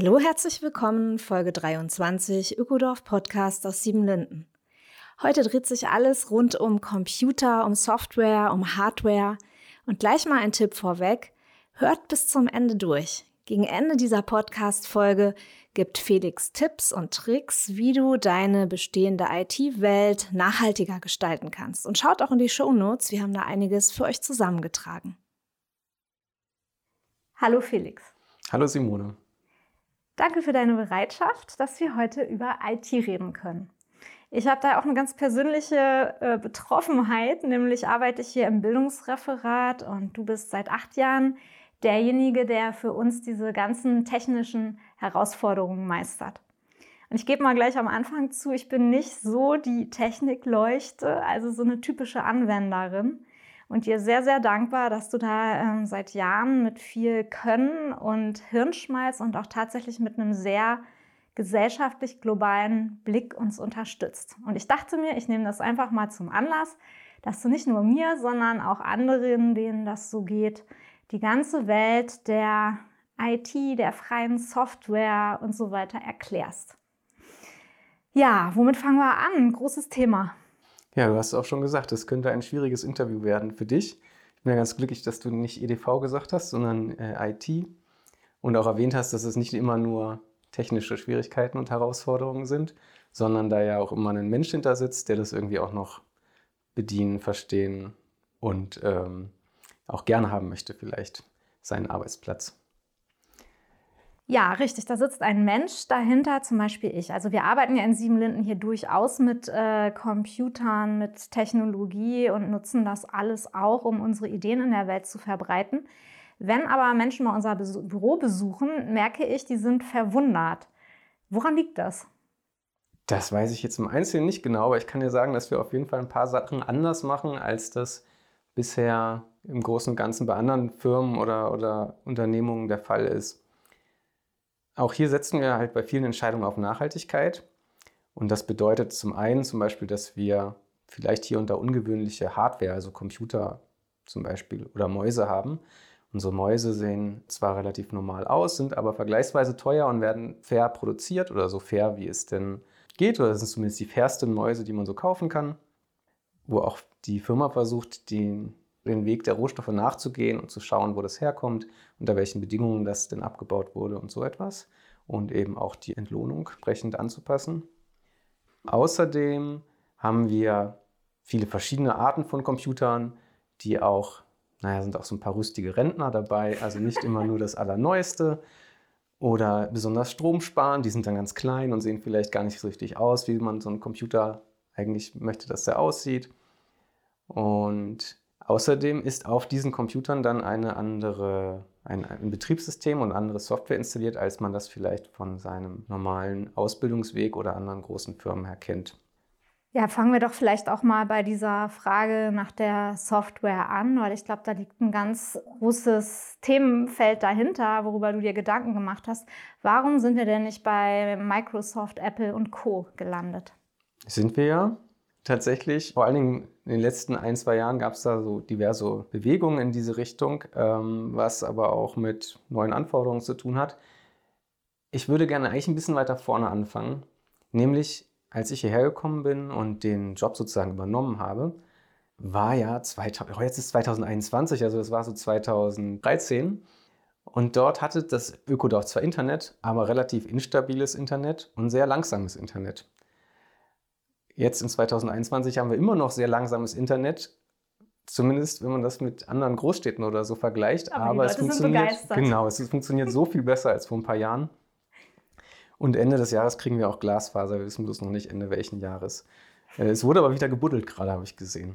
Hallo, herzlich willkommen, Folge 23, Ökodorf Podcast aus Siebenlinden. Heute dreht sich alles rund um Computer, um Software, um Hardware. Und gleich mal ein Tipp vorweg, hört bis zum Ende durch. Gegen Ende dieser Podcast-Folge gibt Felix Tipps und Tricks, wie du deine bestehende IT-Welt nachhaltiger gestalten kannst. Und schaut auch in die Show Notes, wir haben da einiges für euch zusammengetragen. Hallo Felix. Hallo Simone. Danke für deine Bereitschaft, dass wir heute über IT reden können. Ich habe da auch eine ganz persönliche äh, Betroffenheit, nämlich arbeite ich hier im Bildungsreferat und du bist seit acht Jahren derjenige, der für uns diese ganzen technischen Herausforderungen meistert. Und ich gebe mal gleich am Anfang zu, ich bin nicht so die Technikleuchte, also so eine typische Anwenderin und dir sehr, sehr dankbar, dass du da äh, seit Jahren mit viel Können und Hirnschmalz und auch tatsächlich mit einem sehr gesellschaftlich globalen Blick uns unterstützt. Und ich dachte mir, ich nehme das einfach mal zum Anlass, dass du nicht nur mir, sondern auch anderen, denen das so geht, die ganze Welt der IT, der freien Software und so weiter erklärst. Ja, womit fangen wir an? Großes Thema. Ja, du hast auch schon gesagt, es könnte ein schwieriges Interview werden für dich. Ich bin ja ganz glücklich, dass du nicht EDV gesagt hast, sondern äh, IT und auch erwähnt hast, dass es nicht immer nur technische Schwierigkeiten und Herausforderungen sind, sondern da ja auch immer ein Mensch hinter sitzt, der das irgendwie auch noch bedienen, verstehen und ähm, auch gerne haben möchte, vielleicht seinen Arbeitsplatz. Ja, richtig. Da sitzt ein Mensch dahinter, zum Beispiel ich. Also wir arbeiten ja in Siebenlinden hier durchaus mit äh, Computern, mit Technologie und nutzen das alles auch, um unsere Ideen in der Welt zu verbreiten. Wenn aber Menschen mal unser Büro besuchen, merke ich, die sind verwundert. Woran liegt das? Das weiß ich jetzt im Einzelnen nicht genau, aber ich kann dir sagen, dass wir auf jeden Fall ein paar Sachen anders machen, als das bisher im Großen und Ganzen bei anderen Firmen oder, oder Unternehmungen der Fall ist. Auch hier setzen wir halt bei vielen Entscheidungen auf Nachhaltigkeit. Und das bedeutet zum einen zum Beispiel, dass wir vielleicht hier unter ungewöhnliche Hardware, also Computer zum Beispiel oder Mäuse haben. Unsere Mäuse sehen zwar relativ normal aus, sind aber vergleichsweise teuer und werden fair produziert oder so fair, wie es denn geht. Oder das sind zumindest die fairsten Mäuse, die man so kaufen kann. Wo auch die Firma versucht, den den Weg der Rohstoffe nachzugehen und zu schauen, wo das herkommt, unter welchen Bedingungen das denn abgebaut wurde und so etwas. Und eben auch die Entlohnung entsprechend anzupassen. Außerdem haben wir viele verschiedene Arten von Computern, die auch, naja, sind auch so ein paar rüstige Rentner dabei, also nicht immer nur das Allerneueste oder besonders stromsparen, die sind dann ganz klein und sehen vielleicht gar nicht so richtig aus, wie man so einen Computer eigentlich möchte, dass der aussieht. Und Außerdem ist auf diesen Computern dann eine andere, ein, ein, Betriebssystem und andere Software installiert, als man das vielleicht von seinem normalen Ausbildungsweg oder anderen großen Firmen her kennt. Ja, fangen wir doch vielleicht auch mal bei dieser Frage nach der Software an, weil ich glaube, da liegt ein ganz großes Themenfeld dahinter, worüber du dir Gedanken gemacht hast. Warum sind wir denn nicht bei Microsoft, Apple und Co gelandet? Sind wir ja tatsächlich. Vor allen Dingen in den letzten ein, zwei Jahren gab es da so diverse Bewegungen in diese Richtung, ähm, was aber auch mit neuen Anforderungen zu tun hat. Ich würde gerne eigentlich ein bisschen weiter vorne anfangen, nämlich als ich hierher gekommen bin und den Job sozusagen übernommen habe, war ja 2000, oh, jetzt ist 2021, also das war so 2013. Und dort hatte das Ökodorf zwar Internet, aber relativ instabiles Internet und sehr langsames Internet. Jetzt in 2021 haben wir immer noch sehr langsames Internet, zumindest wenn man das mit anderen Großstädten oder so vergleicht. Aber, Aber es funktioniert genau, es funktioniert so viel besser als vor ein paar Jahren. Und Ende des Jahres kriegen wir auch Glasfaser. Wir wissen bloß noch nicht Ende welchen Jahres. Äh, es wurde aber wieder gebuddelt gerade, habe ich gesehen.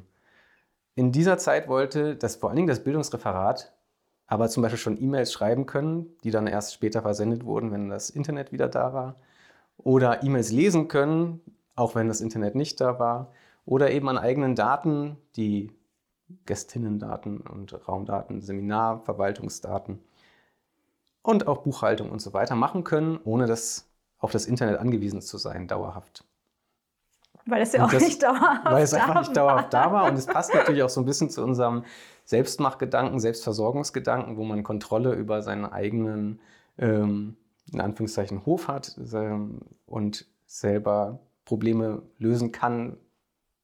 in dieser Zeit wollte das vor allen Dingen das Bildungsreferat aber zum Beispiel schon E-Mails schreiben können, die dann erst später versendet wurden, wenn das Internet wieder da war. Oder E-Mails lesen können, auch wenn das Internet nicht da war. Oder eben an eigenen Daten, die Gästinnendaten und Raumdaten, Seminar, Verwaltungsdaten und auch Buchhaltung und so weiter machen können, ohne das auf das Internet angewiesen zu sein, dauerhaft. Weil es ja auch das, nicht dauerhaft Weil es einfach nicht dauerhaft da war. Und es passt natürlich auch so ein bisschen zu unserem Selbstmachgedanken, Selbstversorgungsgedanken, wo man Kontrolle über seinen eigenen, ähm, in Anführungszeichen, Hof hat ähm, und selber Probleme lösen kann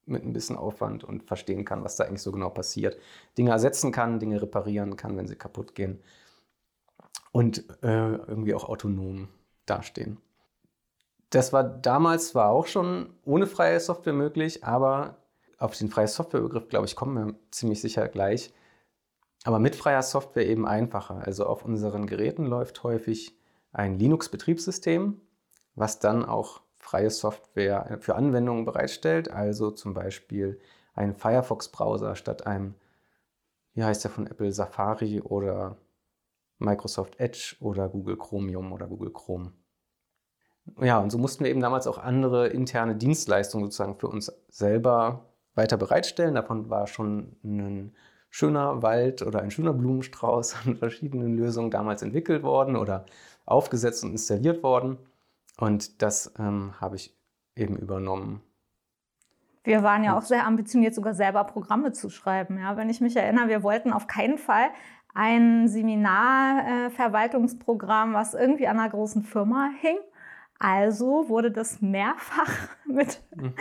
mit ein bisschen Aufwand und verstehen kann, was da eigentlich so genau passiert. Dinge ersetzen kann, Dinge reparieren kann, wenn sie kaputt gehen. Und äh, irgendwie auch autonom dastehen. Das war damals zwar auch schon ohne freie Software möglich, aber auf den freien Softwarebegriff, glaube ich, kommen wir ziemlich sicher gleich. Aber mit freier Software eben einfacher. Also auf unseren Geräten läuft häufig ein Linux-Betriebssystem, was dann auch freie Software für Anwendungen bereitstellt. Also zum Beispiel ein Firefox-Browser statt einem, wie heißt der von Apple, Safari oder Microsoft Edge oder Google Chromium oder Google Chrome. Ja, und so mussten wir eben damals auch andere interne Dienstleistungen sozusagen für uns selber weiter bereitstellen. Davon war schon ein schöner Wald oder ein schöner Blumenstrauß an verschiedenen Lösungen damals entwickelt worden oder aufgesetzt und installiert worden. Und das ähm, habe ich eben übernommen. Wir waren ja auch sehr ambitioniert, sogar selber Programme zu schreiben. Ja, wenn ich mich erinnere, wir wollten auf keinen Fall ein Seminarverwaltungsprogramm, äh, was irgendwie an einer großen Firma hing, also wurde das mehrfach mit mhm.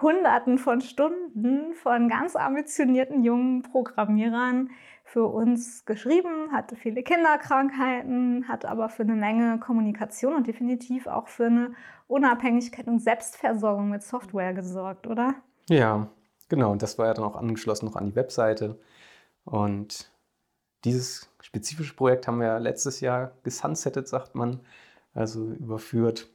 Hunderten von Stunden von ganz ambitionierten jungen Programmierern für uns geschrieben, hatte viele Kinderkrankheiten, hat aber für eine Menge Kommunikation und definitiv auch für eine Unabhängigkeit und Selbstversorgung mit Software gesorgt, oder? Ja, genau. Und das war ja dann auch angeschlossen noch an die Webseite. Und dieses spezifische Projekt haben wir letztes Jahr gesunsettet, sagt man, also überführt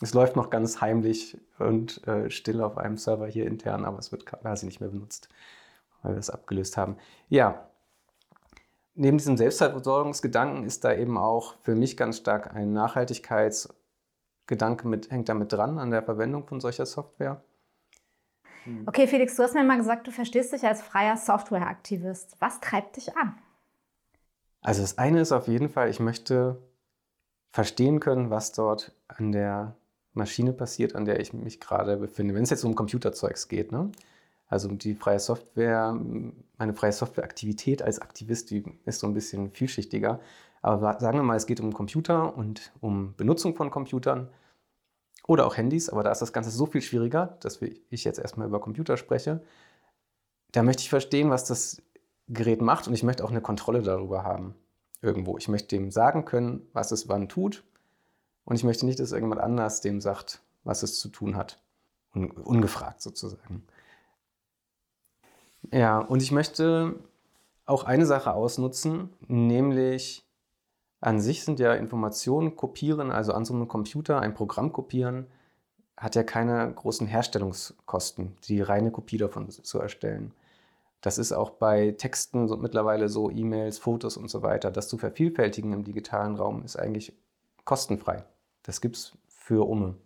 es läuft noch ganz heimlich und äh, still auf einem Server hier intern, aber es wird quasi nicht mehr benutzt, weil wir es abgelöst haben. Ja, neben diesem Selbstversorgungsgedanken ist da eben auch für mich ganz stark ein Nachhaltigkeitsgedanke mit, hängt damit dran an der Verwendung von solcher Software. Hm. Okay, Felix, du hast mir mal gesagt, du verstehst dich als freier Softwareaktivist. Was treibt dich an? Also das eine ist auf jeden Fall, ich möchte verstehen können, was dort an der Maschine passiert, an der ich mich gerade befinde. Wenn es jetzt um Computerzeugs geht, ne? Also die freie Software, meine freie Softwareaktivität als Aktivist, die ist so ein bisschen vielschichtiger. Aber sagen wir mal, es geht um Computer und um Benutzung von Computern oder auch Handys, aber da ist das Ganze so viel schwieriger, dass ich jetzt erstmal über Computer spreche. Da möchte ich verstehen, was das Gerät macht und ich möchte auch eine Kontrolle darüber haben irgendwo. Ich möchte dem sagen können, was es wann tut und ich möchte nicht, dass irgendjemand anders dem sagt, was es zu tun hat. Un ungefragt sozusagen. Ja, und ich möchte auch eine Sache ausnutzen, nämlich an sich sind ja Informationen kopieren, also an so einem Computer ein Programm kopieren, hat ja keine großen Herstellungskosten, die reine Kopie davon zu erstellen. Das ist auch bei Texten so mittlerweile so, E-Mails, Fotos und so weiter. Das zu vervielfältigen im digitalen Raum ist eigentlich kostenfrei. Das gibt es für Umme.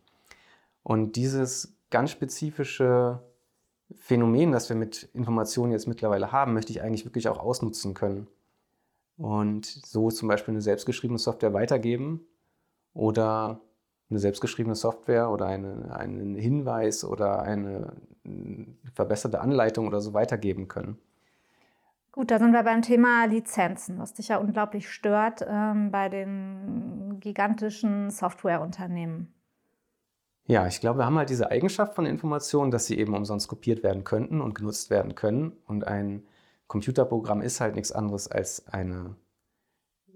Und dieses ganz spezifische Phänomen, das wir mit Informationen jetzt mittlerweile haben, möchte ich eigentlich wirklich auch ausnutzen können. Und so zum Beispiel eine selbstgeschriebene Software weitergeben oder eine selbstgeschriebene Software oder eine, einen Hinweis oder eine verbesserte Anleitung oder so weitergeben können. Gut, da sind wir beim Thema Lizenzen, was dich ja unglaublich stört ähm, bei den gigantischen Softwareunternehmen. Ja, ich glaube, wir haben halt diese Eigenschaft von Informationen, dass sie eben umsonst kopiert werden könnten und genutzt werden können. Und ein Computerprogramm ist halt nichts anderes als eine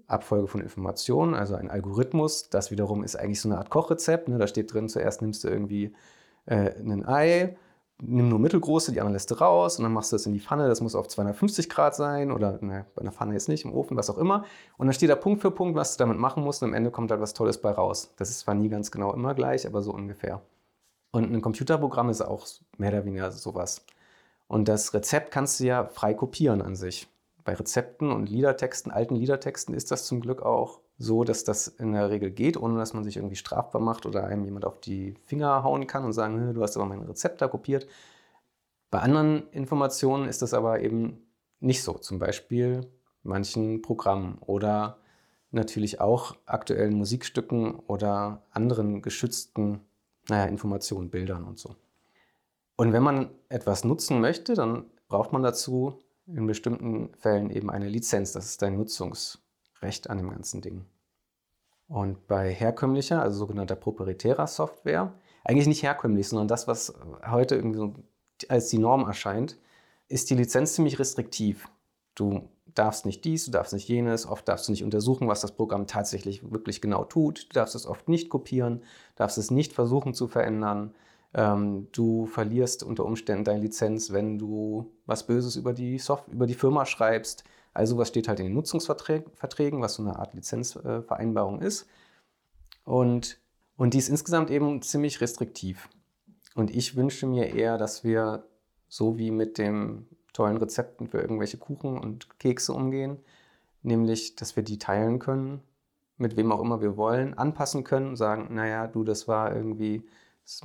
Abfolge von Informationen, also ein Algorithmus. Das wiederum ist eigentlich so eine Art Kochrezept. Ne? Da steht drin, zuerst nimmst du irgendwie äh, ein Ei, nimm nur mittelgroße, die anderen lässt du raus und dann machst du das in die Pfanne. Das muss auf 250 Grad sein oder ne, bei einer Pfanne jetzt nicht, im Ofen, was auch immer. Und dann steht da Punkt für Punkt, was du damit machen musst und am Ende kommt halt was Tolles bei raus. Das ist zwar nie ganz genau immer gleich, aber so ungefähr. Und ein Computerprogramm ist auch mehr oder weniger sowas. Und das Rezept kannst du ja frei kopieren an sich. Bei Rezepten und Liedertexten, alten Liedertexten ist das zum Glück auch so, dass das in der Regel geht, ohne dass man sich irgendwie strafbar macht oder einem jemand auf die Finger hauen kann und sagen, du hast aber mein Rezept da kopiert. Bei anderen Informationen ist das aber eben nicht so. Zum Beispiel manchen Programmen oder natürlich auch aktuellen Musikstücken oder anderen geschützten naja, Informationen, Bildern und so. Und wenn man etwas nutzen möchte, dann braucht man dazu in bestimmten Fällen eben eine Lizenz. Das ist ein Nutzungsrecht an dem ganzen Ding. Und bei herkömmlicher, also sogenannter proprietärer Software, eigentlich nicht herkömmlich, sondern das, was heute irgendwie so als die Norm erscheint, ist die Lizenz ziemlich restriktiv. Du darfst nicht dies, du darfst nicht jenes, oft darfst du nicht untersuchen, was das Programm tatsächlich wirklich genau tut, du darfst es oft nicht kopieren, darfst es nicht versuchen zu verändern. Ähm, du verlierst unter Umständen deine Lizenz, wenn du was Böses über die, Soft über die Firma schreibst. Also was steht halt in den Nutzungsverträgen, was so eine Art Lizenzvereinbarung ist. Und, und die ist insgesamt eben ziemlich restriktiv. Und ich wünsche mir eher, dass wir so wie mit dem tollen Rezepten für irgendwelche Kuchen und Kekse umgehen, nämlich, dass wir die teilen können, mit wem auch immer wir wollen, anpassen können und sagen, naja, du, das war irgendwie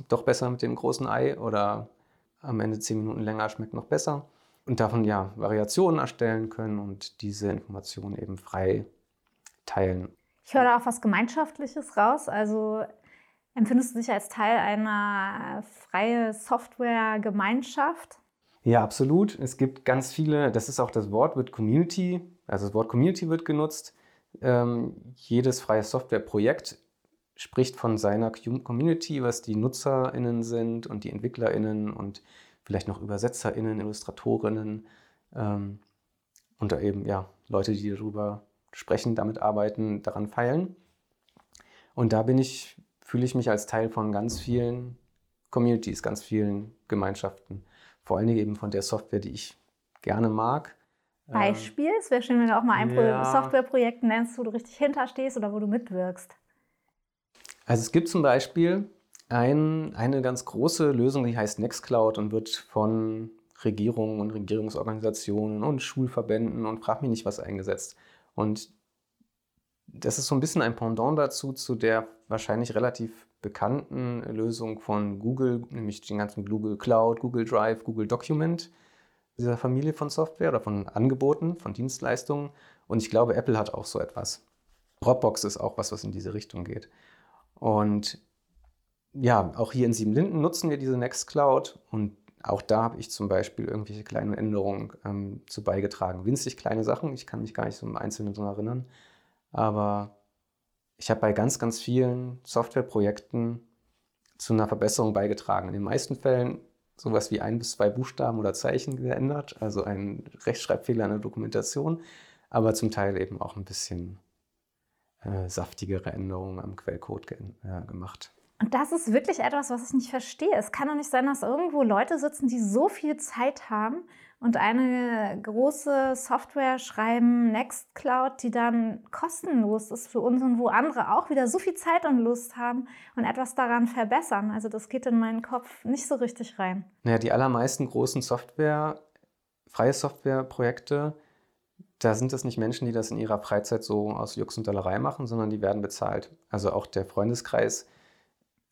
doch besser mit dem großen Ei oder am Ende zehn Minuten länger schmeckt noch besser. Und davon ja Variationen erstellen können und diese Informationen eben frei teilen. Ich höre da auch was Gemeinschaftliches raus. Also empfindest du dich als Teil einer freien Software-Gemeinschaft? Ja, absolut. Es gibt ganz viele, das ist auch das Wort, wird Community, also das Wort Community wird genutzt. Ähm, jedes freie Softwareprojekt spricht von seiner Community, was die NutzerInnen sind und die EntwicklerInnen und vielleicht noch ÜbersetzerInnen, IllustratorInnen ähm, und da eben ja Leute, die darüber sprechen, damit arbeiten, daran feilen. Und da bin ich, fühle ich mich als Teil von ganz vielen Communities, ganz vielen Gemeinschaften vor allen Dingen eben von der Software, die ich gerne mag. Ähm, Beispiel? Es wäre schön, wenn du auch mal ein ja. Softwareprojekt nennst, wo du richtig hinterstehst oder wo du mitwirkst. Also es gibt zum Beispiel ein, eine ganz große Lösung, die heißt Nextcloud und wird von Regierungen und Regierungsorganisationen und Schulverbänden und frag mich nicht was eingesetzt. Und das ist so ein bisschen ein Pendant dazu, zu der wahrscheinlich relativ bekannten Lösung von Google, nämlich den ganzen Google Cloud, Google Drive, Google Document, dieser Familie von Software oder von Angeboten, von Dienstleistungen. Und ich glaube, Apple hat auch so etwas. Dropbox ist auch was, was in diese Richtung geht. Und ja, auch hier in Siebenlinden nutzen wir diese Nextcloud und auch da habe ich zum Beispiel irgendwelche kleinen Änderungen ähm, zu beigetragen. Winzig kleine Sachen, ich kann mich gar nicht so im Einzelnen so erinnern. Aber ich habe bei ganz, ganz vielen Softwareprojekten zu einer Verbesserung beigetragen. In den meisten Fällen sowas wie ein bis zwei Buchstaben oder Zeichen geändert, also ein Rechtschreibfehler in der Dokumentation, aber zum Teil eben auch ein bisschen äh, saftigere Änderungen am Quellcode äh, gemacht. Und das ist wirklich etwas, was ich nicht verstehe. Es kann doch nicht sein, dass irgendwo Leute sitzen, die so viel Zeit haben und eine große Software schreiben, Nextcloud, die dann kostenlos ist für uns und wo andere auch wieder so viel Zeit und Lust haben und etwas daran verbessern. Also das geht in meinen Kopf nicht so richtig rein. Naja, die allermeisten großen Software, freie Softwareprojekte, da sind es nicht Menschen, die das in ihrer Freizeit so aus Jux und Dollerei machen, sondern die werden bezahlt. Also auch der Freundeskreis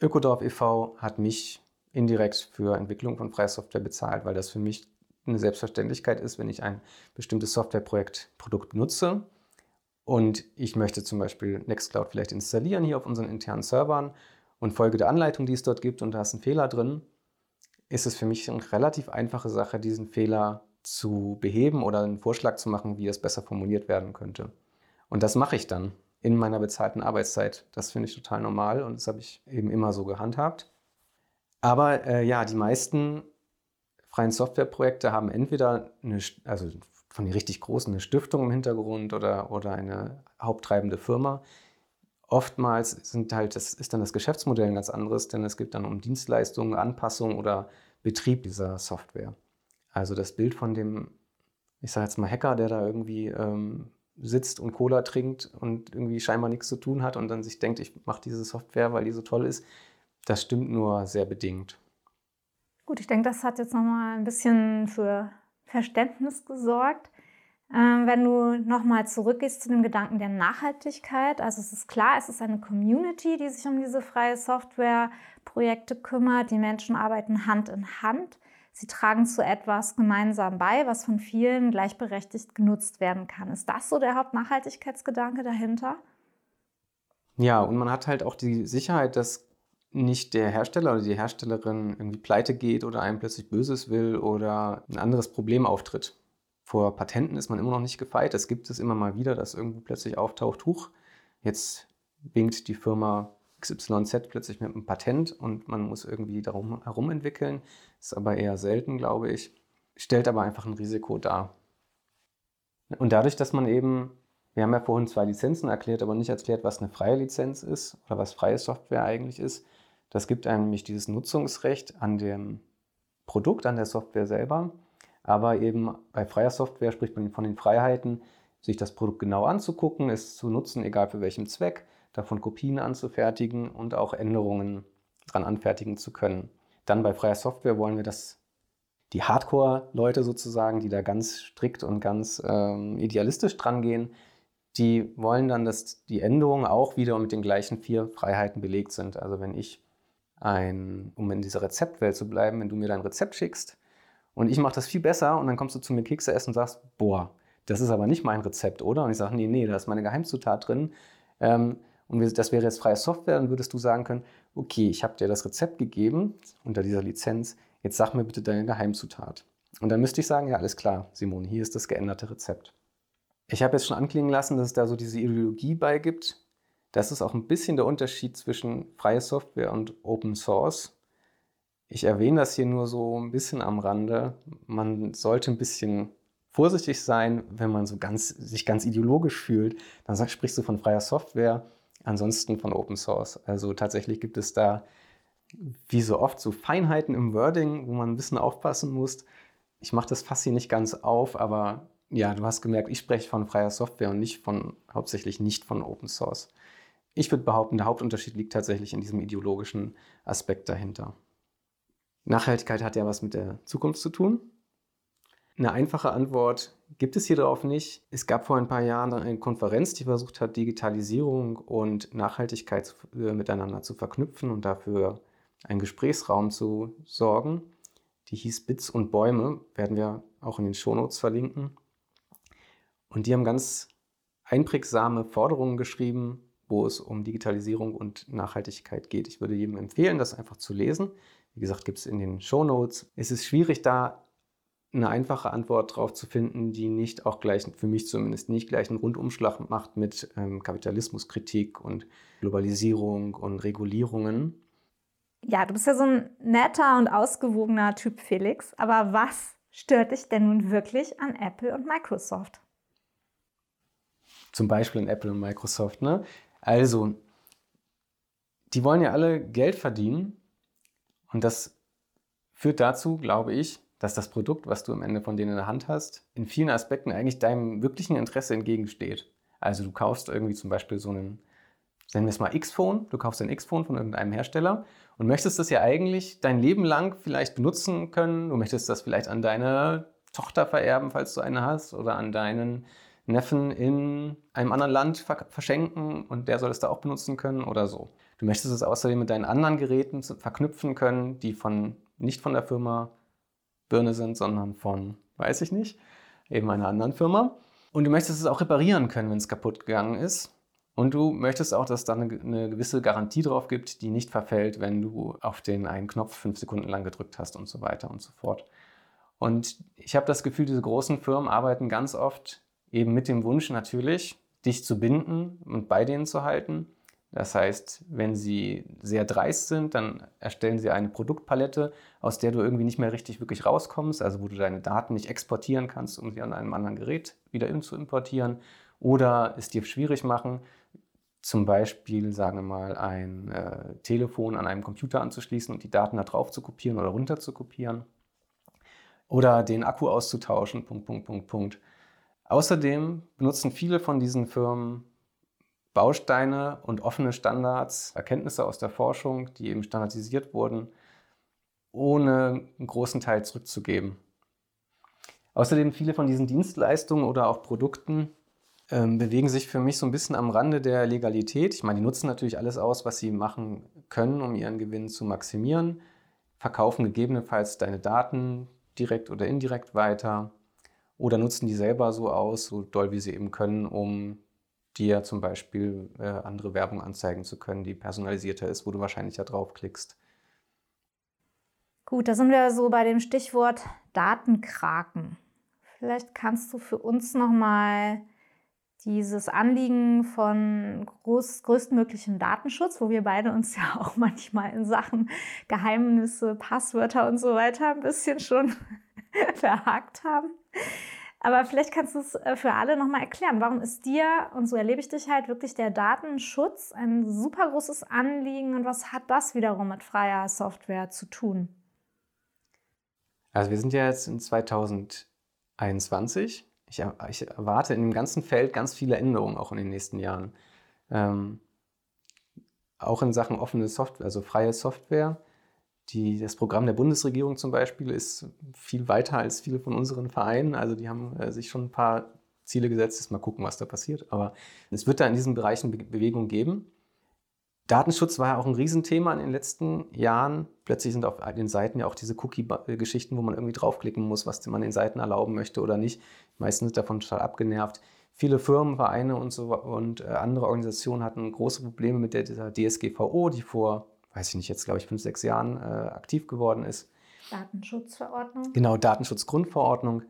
Ökodorf e.V. hat mich indirekt für Entwicklung von freier Software bezahlt, weil das für mich eine Selbstverständlichkeit ist, wenn ich ein bestimmtes Softwareprojekt, Produkt nutze und ich möchte zum Beispiel Nextcloud vielleicht installieren hier auf unseren internen Servern und folge der Anleitung, die es dort gibt und da ist ein Fehler drin, ist es für mich eine relativ einfache Sache, diesen Fehler zu beheben oder einen Vorschlag zu machen, wie es besser formuliert werden könnte. Und das mache ich dann in meiner bezahlten Arbeitszeit. Das finde ich total normal und das habe ich eben immer so gehandhabt. Aber äh, ja, die meisten freien Softwareprojekte haben entweder eine, also von den richtig großen eine Stiftung im Hintergrund oder, oder eine haupttreibende Firma. Oftmals sind halt, das ist dann das Geschäftsmodell ein ganz anderes, denn es geht dann um Dienstleistungen, Anpassung oder Betrieb dieser Software. Also das Bild von dem, ich sage jetzt mal Hacker, der da irgendwie ähm, sitzt und Cola trinkt und irgendwie scheinbar nichts zu tun hat und dann sich denkt, ich mache diese Software, weil die so toll ist, das stimmt nur sehr bedingt. Gut, ich denke, das hat jetzt nochmal ein bisschen für Verständnis gesorgt. Ähm, wenn du nochmal zurückgehst zu dem Gedanken der Nachhaltigkeit, also es ist klar, es ist eine Community, die sich um diese freie Softwareprojekte kümmert. Die Menschen arbeiten Hand in Hand. Sie tragen zu etwas gemeinsam bei, was von vielen gleichberechtigt genutzt werden kann. Ist das so der Hauptnachhaltigkeitsgedanke dahinter? Ja, und man hat halt auch die Sicherheit, dass nicht der Hersteller oder die Herstellerin irgendwie pleite geht oder einem plötzlich Böses will oder ein anderes Problem auftritt. Vor Patenten ist man immer noch nicht gefeit. Es gibt es immer mal wieder, dass irgendwo plötzlich auftaucht, huch, jetzt winkt die Firma XYZ plötzlich mit einem Patent und man muss irgendwie darum herum entwickeln. Ist aber eher selten, glaube ich. Stellt aber einfach ein Risiko dar. Und dadurch, dass man eben wir haben ja vorhin zwei Lizenzen erklärt, aber nicht erklärt, was eine freie Lizenz ist oder was freie Software eigentlich ist. Das gibt einem nämlich dieses Nutzungsrecht an dem Produkt, an der Software selber. Aber eben bei freier Software spricht man von den Freiheiten, sich das Produkt genau anzugucken, es zu nutzen, egal für welchen Zweck, davon Kopien anzufertigen und auch Änderungen dran anfertigen zu können. Dann bei freier Software wollen wir, dass die Hardcore-Leute sozusagen, die da ganz strikt und ganz ähm, idealistisch dran gehen, die wollen dann, dass die Änderungen auch wieder mit den gleichen vier Freiheiten belegt sind. Also wenn ich ein, um in dieser Rezeptwelt zu bleiben, wenn du mir dein Rezept schickst und ich mache das viel besser und dann kommst du zu mir Kekse essen und sagst, boah, das ist aber nicht mein Rezept, oder? Und ich sage, nee, nee, da ist meine Geheimzutat drin. Ähm, und das wäre jetzt freie Software, dann würdest du sagen können, okay, ich habe dir das Rezept gegeben unter dieser Lizenz, jetzt sag mir bitte deine Geheimzutat. Und dann müsste ich sagen, ja, alles klar, Simon, hier ist das geänderte Rezept. Ich habe jetzt schon anklingen lassen, dass es da so diese Ideologie beigibt. Das ist auch ein bisschen der Unterschied zwischen freie Software und Open Source. Ich erwähne das hier nur so ein bisschen am Rande. Man sollte ein bisschen vorsichtig sein, wenn man so ganz, sich ganz ideologisch fühlt. Dann sprichst du von freier Software, ansonsten von Open Source. Also tatsächlich gibt es da, wie so oft, so Feinheiten im Wording, wo man ein bisschen aufpassen muss. Ich mache das fast hier nicht ganz auf, aber ja, du hast gemerkt, ich spreche von freier Software und nicht von, hauptsächlich nicht von Open Source. Ich würde behaupten, der Hauptunterschied liegt tatsächlich in diesem ideologischen Aspekt dahinter. Nachhaltigkeit hat ja was mit der Zukunft zu tun. Eine einfache Antwort gibt es hier drauf nicht. Es gab vor ein paar Jahren eine Konferenz, die versucht hat, Digitalisierung und Nachhaltigkeit äh, miteinander zu verknüpfen und dafür einen Gesprächsraum zu sorgen. Die hieß Bits und Bäume, werden wir auch in den Shownotes verlinken. Und die haben ganz einprägsame Forderungen geschrieben, wo es um Digitalisierung und Nachhaltigkeit geht. Ich würde jedem empfehlen, das einfach zu lesen. Wie gesagt, gibt es in den Show Notes. Es ist schwierig, da eine einfache Antwort drauf zu finden, die nicht auch gleich, für mich zumindest nicht gleich einen Rundumschlag macht mit ähm, Kapitalismuskritik und Globalisierung und Regulierungen. Ja, du bist ja so ein netter und ausgewogener Typ, Felix. Aber was stört dich denn nun wirklich an Apple und Microsoft? Zum Beispiel in Apple und Microsoft. Ne? Also, die wollen ja alle Geld verdienen und das führt dazu, glaube ich, dass das Produkt, was du am Ende von denen in der Hand hast, in vielen Aspekten eigentlich deinem wirklichen Interesse entgegensteht. Also du kaufst irgendwie zum Beispiel so einen, nennen wir es mal X-Phone, du kaufst ein X-Phone von irgendeinem Hersteller und möchtest das ja eigentlich dein Leben lang vielleicht benutzen können. Du möchtest das vielleicht an deine Tochter vererben, falls du eine hast, oder an deinen Neffen in einem anderen Land verschenken und der soll es da auch benutzen können oder so. Du möchtest es außerdem mit deinen anderen Geräten verknüpfen können, die von, nicht von der Firma Birne sind, sondern von, weiß ich nicht, eben einer anderen Firma. Und du möchtest es auch reparieren können, wenn es kaputt gegangen ist. Und du möchtest auch, dass da eine, gewisse Garantie drauf gibt, die nicht verfällt, wenn du auf den einen Knopf fünf Sekunden lang gedrückt hast und so weiter und so fort. Und ich habe das Gefühl, diese großen Firmen arbeiten ganz oft eben mit dem Wunsch natürlich, dich zu binden und bei denen zu halten. Das heißt, wenn sie sehr dreist sind, dann erstellen sie eine Produktpalette, aus der du irgendwie nicht mehr richtig wirklich rauskommst, also wo du deine Daten nicht exportieren kannst, um sie an einem anderen Gerät wieder zu importieren oder es dir schwierig machen, zum Beispiel, sagen wir mal, ein äh, Telefon an einem Computer anzuschließen und die Daten da drauf zu kopieren oder runter zu kopieren oder den Akku auszutauschen, Punkt, Punkt, Punkt, Punkt. Außerdem benutzen viele von diesen Firmen Bausteine und offene Standards, Erkenntnisse aus der Forschung, die eben standardisiert wurden, ohne einen großen Teil zurückzugeben. Außerdem viele von diesen Dienstleistungen oder auch Produkten ähm, bewegen sich für mich so ein bisschen am Rande der Legalität. Ich meine, die nutzen natürlich alles aus, was sie machen können, um ihren Gewinn zu maximieren, verkaufen gegebenenfalls deine Daten direkt oder indirekt weiter oder nutzen die selber so aus, so doll wie sie eben können, um dir zum Beispiel äh, andere Werbung anzeigen zu können, die personalisierter ist, wo du wahrscheinlich ja draufklickst. Gut, da sind wir so bei dem Stichwort Datenkraken. Vielleicht kannst du für uns nochmal dieses Anliegen von groß, größtmöglichem Datenschutz, wo wir beide uns ja auch manchmal in Sachen Geheimnisse, Passwörter und so weiter ein bisschen schon verhakt haben. Aber vielleicht kannst du es äh, für alle nochmal erklären. Warum ist dir, und so erlebe ich dich halt, wirklich der Datenschutz ein super großes Anliegen und was hat das wiederum mit freier Software zu tun? Also wir sind ja jetzt in 2021 ich, ich, erwarte in dem ganzen Feld ganz viele Änderungen auch in den nächsten Jahren. Ähm, auch in Sachen offene Software, also freie Software. Die, das Programm der Bundesregierung zum Beispiel ist viel weiter als viele von unseren Vereinen. Also die haben äh, sich schon ein paar Ziele gesetzt. Mal gucken, was da passiert. Aber es wird da in diesen Bereichen Be Bewegung geben. Datenschutz war ja auch ein Riesenthema in den letzten Jahren. Plötzlich sind auf den Seiten ja auch diese Cookie-Geschichten, wo man irgendwie draufklicken muss, was man den Seiten erlauben möchte oder nicht. Die meisten sind davon total abgenervt. Viele Firmen, Vereine und, so, und äh, andere Organisationen hatten große Probleme mit der, dieser DSGVO, die vor, weiß ich nicht, jetzt glaube ich fünf, sechs Jahren äh, aktiv geworden ist. Datenschutzverordnung. Genau, Datenschutzgrundverordnung.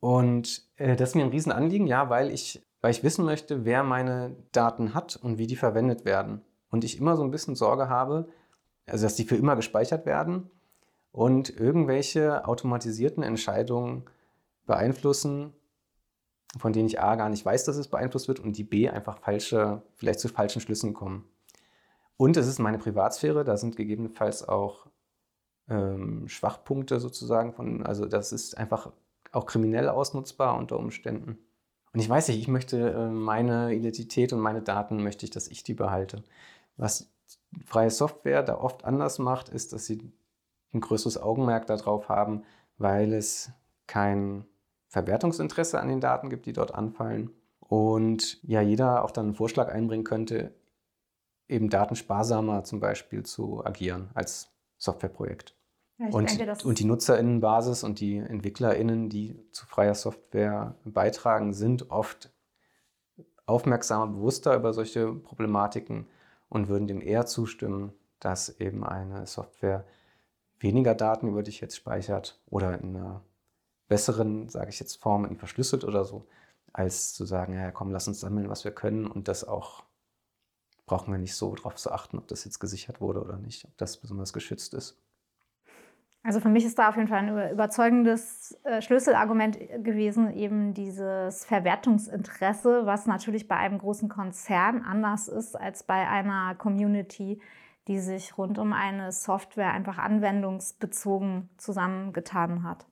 Und äh, das ist mir ein Riesenanliegen, ja, weil ich weil ich wissen möchte, wer meine Daten hat und wie die verwendet werden. Und ich immer so ein bisschen Sorge habe, also dass die für immer gespeichert werden und irgendwelche automatisierten Entscheidungen beeinflussen, von denen ich A gar nicht weiß, dass es beeinflusst wird und die B einfach falsche, vielleicht zu falschen Schlüssen kommen. Und es ist meine Privatsphäre, da sind gegebenenfalls auch ähm, Schwachpunkte sozusagen von, also das ist einfach auch kriminell ausnutzbar unter Umständen. Und ich weiß nicht, ich möchte äh, meine Identität und meine Daten möchte ich, dass ich die behalte. Was freie Software da oft anders macht, ist, dass sie ein größeres Augenmerk darauf haben, weil es kein Verwertungsinteresse an den Daten gibt, die dort anfallen. Und ja, jeder auch dann einen Vorschlag einbringen könnte, eben datensparsamer zum Beispiel zu agieren als Softwareprojekt. Ja, und, denke, und die Nutzerinnenbasis und die Entwicklerinnen, die zu freier Software beitragen, sind oft aufmerksamer, bewusster über solche Problematiken und würden dem eher zustimmen, dass eben eine Software weniger Daten über dich jetzt speichert oder in einer besseren, sage ich jetzt, Form verschlüsselt oder so, als zu sagen, ja komm, lass uns sammeln, was wir können und das auch brauchen wir nicht so darauf zu achten, ob das jetzt gesichert wurde oder nicht, ob das besonders geschützt ist. Also für mich ist da auf jeden Fall ein überzeugendes äh, Schlüsselargument gewesen, eben dieses Verwertungsinteresse, was natürlich bei einem großen Konzern anders ist als bei einer Community, die sich rund um eine Software einfach anwendungsbezogen zusammengetan hat.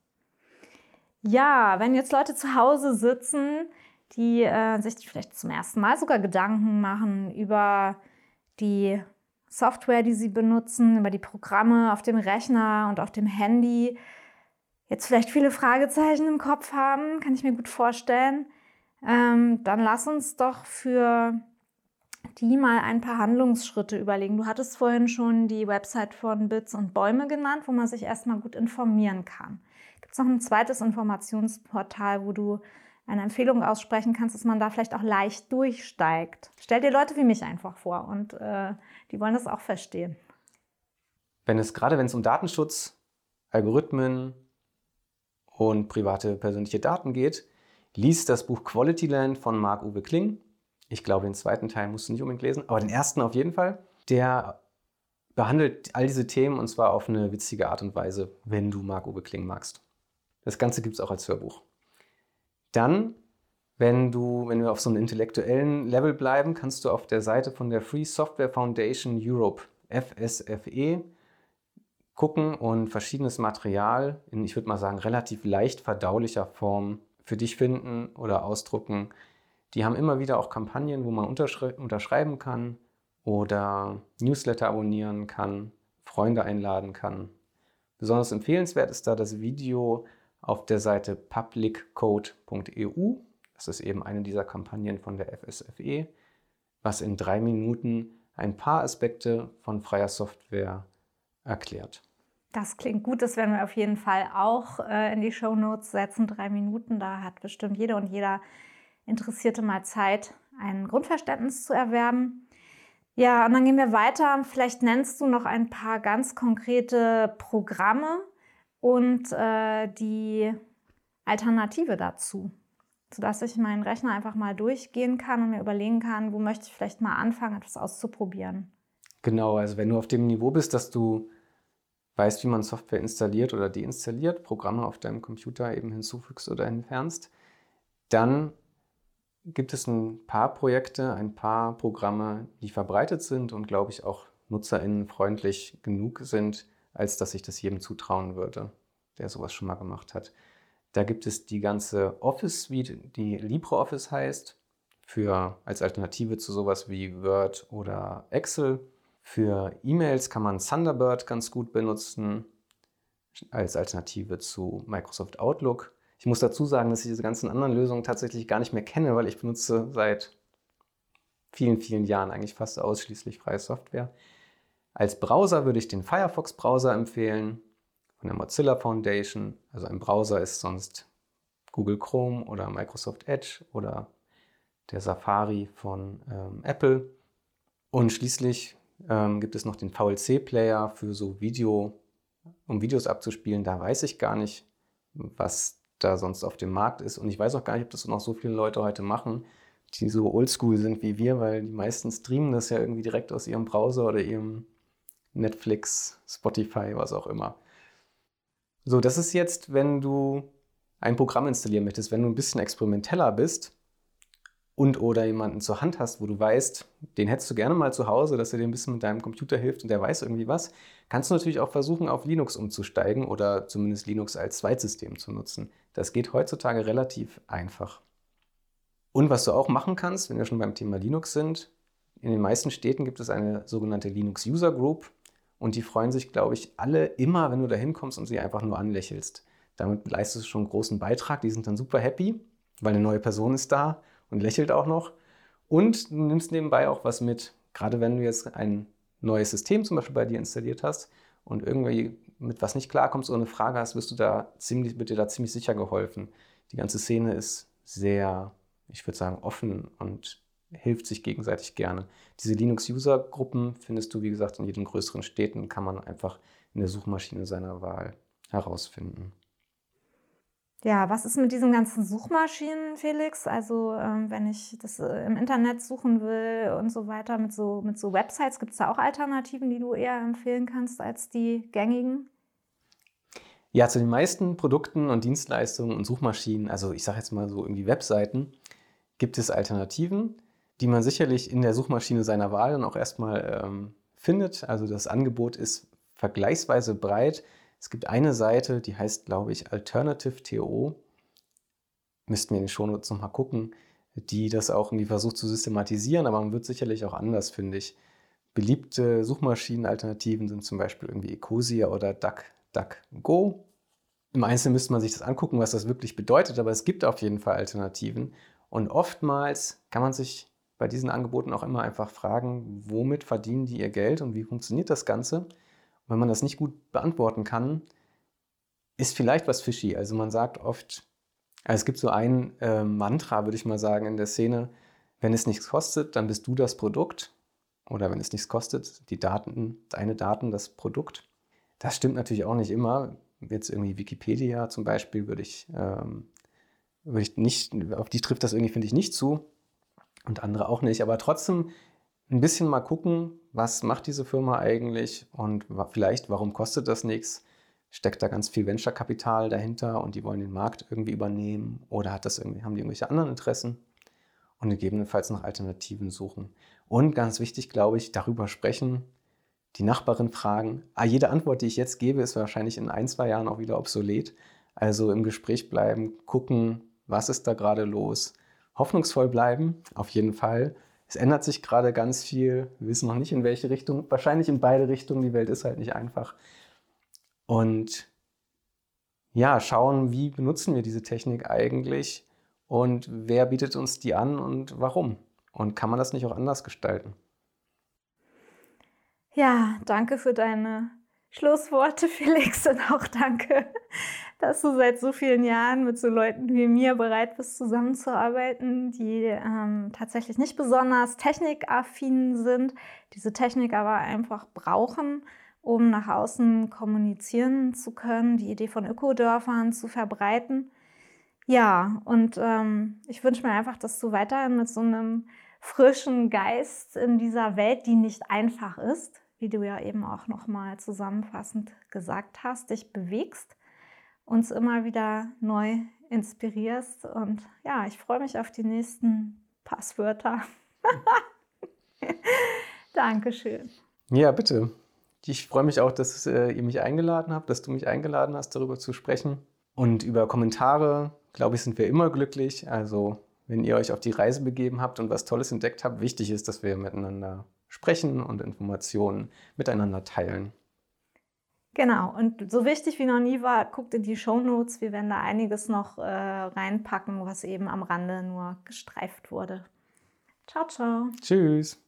Ja, wenn jetzt Leute zu Hause sitzen, die äh, sich vielleicht zum ersten Mal sogar Gedanken machen über die Software, die sie benutzen, über die Programme auf dem Rechner und auf dem Handy, jetzt vielleicht viele Fragezeichen im Kopf haben, kann ich mir gut vorstellen, ähm, dann lass uns doch für die mal ein paar Handlungsschritte überlegen. Du hattest vorhin schon die Website von Bits und Bäume genannt, wo man sich erstmal gut informieren kann. Gibt es noch ein zweites Informationsportal, wo du eine Empfehlung aussprechen kannst, dass man da vielleicht auch leicht durchsteigt. Stell dir Leute wie mich einfach vor und äh, die wollen das auch verstehen. Wenn es gerade wenn es um Datenschutz, Algorithmen und private persönliche Daten geht, liest das Buch Quality Land von Marc-Uwe Kling. Ich glaube, den zweiten Teil musst du nicht unbedingt lesen, aber den ersten auf jeden Fall. Der behandelt all diese Themen und zwar auf eine witzige Art und Weise, wenn du Marc-Uwe Kling magst. Das Ganze gibt es auch als Hörbuch. Dann, wenn du, wenn wir auf so einem intellektuellen Level bleiben, kannst du auf der Seite von der Free Software Foundation Europe, FSFE, gucken und verschiedenes Material in, ich würde mal sagen, relativ leicht verdaulicher Form für dich finden oder ausdrucken. Die haben immer wieder auch Kampagnen, wo man unterschrei unterschreiben kann oder Newsletter abonnieren kann Freunde einladen kann. Besonders empfehlenswert ist da das Video auf der Seite publiccode.eu. Das ist eben eine dieser Kampagnen von der FSFE, was in drei Minuten ein paar Aspekte von freier Software erklärt. Das klingt gut, das werden wir auf jeden Fall auch äh, in die Show Notes setzen. Drei Minuten, da hat bestimmt jede und jeder Interessierte mal Zeit, ein Grundverständnis zu erwerben. Ja, und dann gehen wir weiter. Vielleicht nennst du noch ein paar ganz konkrete Programme und äh, die Alternative dazu, sodass ich meinen Rechner einfach mal durchgehen kann und mir überlegen kann, wo möchte ich vielleicht mal anfangen, etwas auszuprobieren. Genau, also wenn du auf dem Niveau bist, dass du weißt, wie man Software installiert oder deinstalliert, Programme auf deinem Computer eben hinzufügst oder entfernst, dann gibt es ein paar Projekte, ein paar Programme, die verbreitet sind und glaube ich auch nutzerinnenfreundlich genug sind, als dass ich das jedem zutrauen würde, der sowas schon mal gemacht hat. Da gibt es die ganze Office Suite, die LibreOffice heißt, für, als Alternative zu sowas wie Word oder Excel. Für E-Mails kann man Thunderbird ganz gut benutzen, als Alternative zu Microsoft Outlook. Ich muss dazu sagen, dass ich diese ganzen anderen Lösungen tatsächlich gar nicht mehr kenne, weil ich benutze seit vielen, vielen Jahren eigentlich fast ausschließlich freie Software. Als Browser würde ich den Firefox-Browser empfehlen von der Mozilla Foundation. Also ein Browser ist sonst Google Chrome oder Microsoft Edge oder der Safari von ähm, Apple. Und schließlich ähm, gibt es noch den VLC-Player für so Video, um Videos abzuspielen. Da weiß ich gar nicht, was da sonst auf dem Markt ist. Und ich weiß auch gar nicht, ob das noch so viele Leute heute machen, die so oldschool sind wie wir, weil die meisten streamen das ja irgendwie direkt aus ihrem Browser oder ihrem Netflix, Spotify, was auch immer. So, das ist jetzt, wenn du ein Programm installieren möchtest, wenn du ein bisschen experimenteller bist und oder jemanden zur Hand hast, wo du weißt, den hättest du gerne mal zu Hause, dass er dir ein bisschen mit deinem Computer hilft und der weiß irgendwie was, kannst du natürlich auch versuchen, auf Linux umzusteigen oder zumindest Linux als Zweitsystem zu nutzen. Das geht heutzutage relativ einfach. Und was du auch machen kannst, wenn wir schon beim Thema Linux sind, in den meisten Städten gibt es eine sogenannte Linux User Group und die freuen sich, glaube ich, alle immer, wenn du da hinkommst und sie einfach nur anlächelst. Damit leistest du schon einen großen Beitrag, die sind dann super happy, weil eine neue Person ist da und lächelt auch noch. Und du nimmst nebenbei auch was mit, gerade wenn du jetzt ein neues System zum Beispiel bei dir installiert hast und irgendwie mit was nicht klarkommst oder eine Frage hast, wirst du da ziemlich, wird dir da ziemlich sicher geholfen. Die ganze Szene ist sehr, ich würde sagen, offen und hilft sich gegenseitig gerne. Diese Linux-User-Gruppen findest du, wie gesagt, in jedem größeren Städten, kann man einfach in der Suchmaschine seiner Wahl herausfinden. Ja, was ist mit diesen ganzen Suchmaschinen, Felix? Also ähm, wenn ich das äh, im Internet suchen will und so weiter, mit so, mit so Websites, gibt es da auch Alternativen, die du eher empfehlen kannst als die gängigen? Ja, zu den meisten Produkten und Dienstleistungen und Suchmaschinen, also ich sage jetzt mal so irgendwie Webseiten, gibt es Alternativen, die man sicherlich in der Suchmaschine seiner Wahl dann auch erstmal ähm, findet. Also das Angebot ist vergleichsweise breit. Es gibt eine Seite, die heißt, glaube ich, Alternative TO. Müssten wir in den Shownotes nochmal gucken, die das auch irgendwie versucht zu systematisieren, aber man wird sicherlich auch anders, finde ich. Beliebte Suchmaschinenalternativen sind zum Beispiel irgendwie Ecosia oder DuckDuckGo. Im Einzelnen müsste man sich das angucken, was das wirklich bedeutet, aber es gibt auf jeden Fall Alternativen. Und oftmals kann man sich bei diesen Angeboten auch immer einfach fragen, womit verdienen die ihr Geld und wie funktioniert das Ganze? wenn man das nicht gut beantworten kann, ist vielleicht was fishy. Also man sagt oft, also es gibt so ein äh, Mantra, würde ich mal sagen, in der Szene, wenn es nichts kostet, dann bist du das Produkt. Oder wenn es nichts kostet, die Daten, deine Daten, das Produkt. Das stimmt natürlich auch nicht immer. Jetzt irgendwie Wikipedia zum Beispiel würde ich, ähm, würde ich nicht, auf die trifft das irgendwie, finde ich, nicht zu. Und andere auch nicht. Aber trotzdem ein bisschen mal gucken, was macht diese Firma eigentlich und vielleicht, warum kostet das nichts? Steckt da ganz viel Venture-Kapital dahinter und die wollen den Markt irgendwie übernehmen oder hat das irgendwie, haben die irgendwelche anderen Interessen? Und gegebenenfalls nach Alternativen suchen. Und ganz wichtig, glaube ich, darüber sprechen, die Nachbarin fragen. Ah, jede Antwort, die ich jetzt gebe, ist wahrscheinlich in ein, zwei Jahren auch wieder obsolet. Also im Gespräch bleiben, gucken, was ist da gerade los. Hoffnungsvoll bleiben, auf jeden Fall Es ändert sich gerade ganz viel. Wir wissen noch nicht, in welche Richtung. Wahrscheinlich in beide Richtungen. Die Welt ist halt nicht einfach. Und ja, schauen, wie benutzen wir diese Technik eigentlich und wer bietet uns die an und warum. Und kann man das nicht auch anders gestalten? Ja, danke für deine Schlussworte, Felix, und auch danke, dass du seit so vielen Jahren mit so Leuten wie mir bereit bist, zusammenzuarbeiten, die ähm, tatsächlich nicht besonders technikaffin sind, diese Technik aber einfach brauchen, um nach außen kommunizieren zu können, die Idee von Ökodörfern zu verbreiten. Ja, und ähm, ich wünsche mir einfach, dass du weiterhin mit so einem frischen Geist in dieser Welt, die nicht einfach ist, wie du ja eben auch nochmal zusammenfassend gesagt hast, dich bewegst, uns immer wieder neu inspirierst. Und ja, ich freue mich auf die nächsten Passwörter. Dankeschön. Ja, bitte. Ich freue mich auch, dass äh, ihr mich eingeladen habt, dass du mich eingeladen hast, darüber zu sprechen. Und über Kommentare, glaube ich, sind wir immer glücklich. Also, wenn ihr euch auf die Reise begeben habt und was Tolles entdeckt habt, wichtig ist, dass wir miteinander sprechen und Informationen miteinander teilen. Genau, und so wichtig wie noch nie war, guckt in die Show Notes. Wir werden da einiges noch äh, reinpacken, was eben am Rande nur gestreift wurde. Ciao, ciao. Tschüss.